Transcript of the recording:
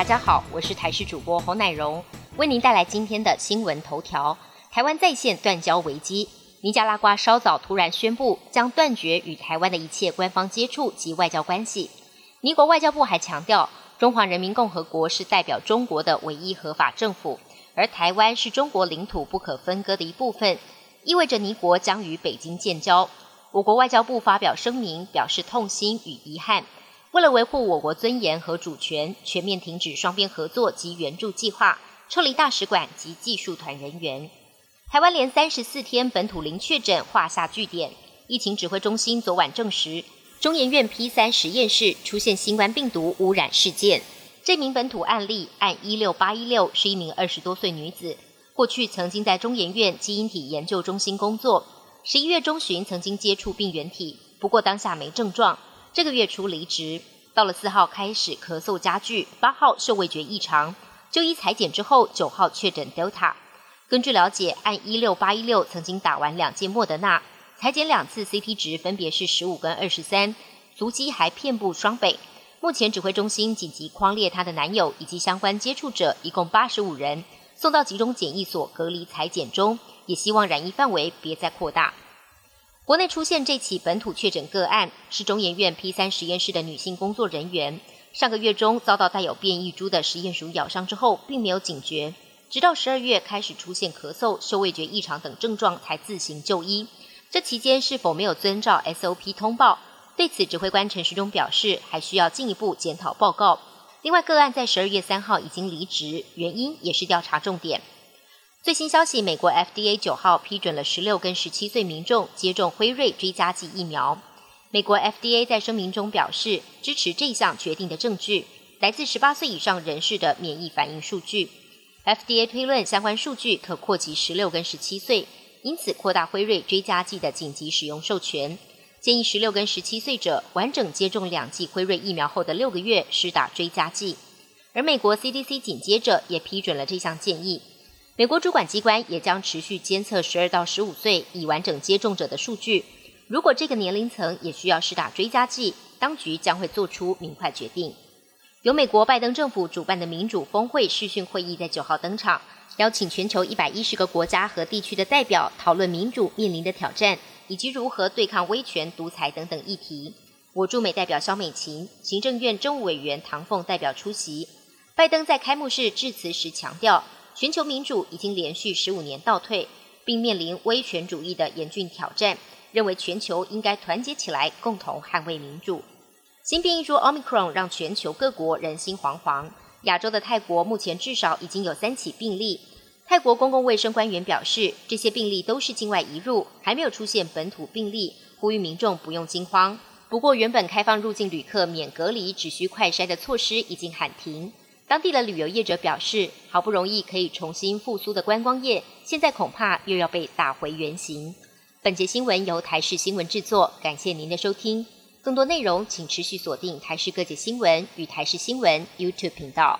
大家好，我是台视主播侯乃荣，为您带来今天的新闻头条。台湾在线断交危机，尼加拉瓜稍早突然宣布将断绝与台湾的一切官方接触及外交关系。尼国外交部还强调，中华人民共和国是代表中国的唯一合法政府，而台湾是中国领土不可分割的一部分，意味着尼国将与北京建交。我国外交部发表声明，表示痛心与遗憾。为了维护我国尊严和主权，全面停止双边合作及援助计划，撤离大使馆及技术团人员。台湾连三十四天本土零确诊，画下句点。疫情指挥中心昨晚证实，中研院 P 三实验室出现新冠病毒污染事件。这名本土案例按一六八一六是一名二十多岁女子，过去曾经在中研院基因体研究中心工作，十一月中旬曾经接触病原体，不过当下没症状。这个月初离职，到了四号开始咳嗽加剧，八号嗅味觉异常，就医裁剪之后，九号确诊 Delta。根据了解，按一六八一六曾经打完两剂莫德纳，裁剪两次 CT 值分别是十五跟二十三，足迹还遍布双北。目前指挥中心紧急框列她的男友以及相关接触者，一共八十五人，送到集中检疫所隔离裁剪中，也希望染疫范围别再扩大。国内出现这起本土确诊个案，是中研院 P 三实验室的女性工作人员，上个月中遭到带有变异株的实验鼠咬伤之后，并没有警觉，直到十二月开始出现咳嗽、嗅味觉异常等症状，才自行就医。这期间是否没有遵照 SOP 通报？对此，指挥官陈时中表示，还需要进一步检讨报告。另外，个案在十二月三号已经离职，原因也是调查重点。最新消息，美国 FDA 九号批准了十六跟十七岁民众接种辉瑞追加剂疫苗。美国 FDA 在声明中表示，支持这项决定的证据来自十八岁以上人士的免疫反应数据。FDA 推论相关数据可扩及十六跟十七岁，因此扩大辉瑞追加剂的紧急使用授权，建议十六跟十七岁者完整接种两剂辉瑞疫苗后的六个月施打追加剂。而美国 CDC 紧接着也批准了这项建议。美国主管机关也将持续监测十二到十五岁已完整接种者的数据。如果这个年龄层也需要施打追加剂，当局将会做出明快决定。由美国拜登政府主办的民主峰会视讯会议在九号登场，邀请全球一百一十个国家和地区的代表讨论民主面临的挑战，以及如何对抗威权独裁等等议题。我驻美代表肖美琴、行政院政务委员唐凤代表出席。拜登在开幕式致辞时强调。全球民主已经连续十五年倒退，并面临威权主义的严峻挑战。认为全球应该团结起来，共同捍卫民主。新变异株 Omicron 让全球各国人心惶惶。亚洲的泰国目前至少已经有三起病例。泰国公共卫生官员表示，这些病例都是境外移入，还没有出现本土病例，呼吁民众不用惊慌。不过，原本开放入境旅客免隔离、只需快筛的措施已经喊停。当地的旅游业者表示，好不容易可以重新复苏的观光业，现在恐怕又要被打回原形。本节新闻由台视新闻制作，感谢您的收听。更多内容请持续锁定台视各界新闻与台视新闻 YouTube 频道。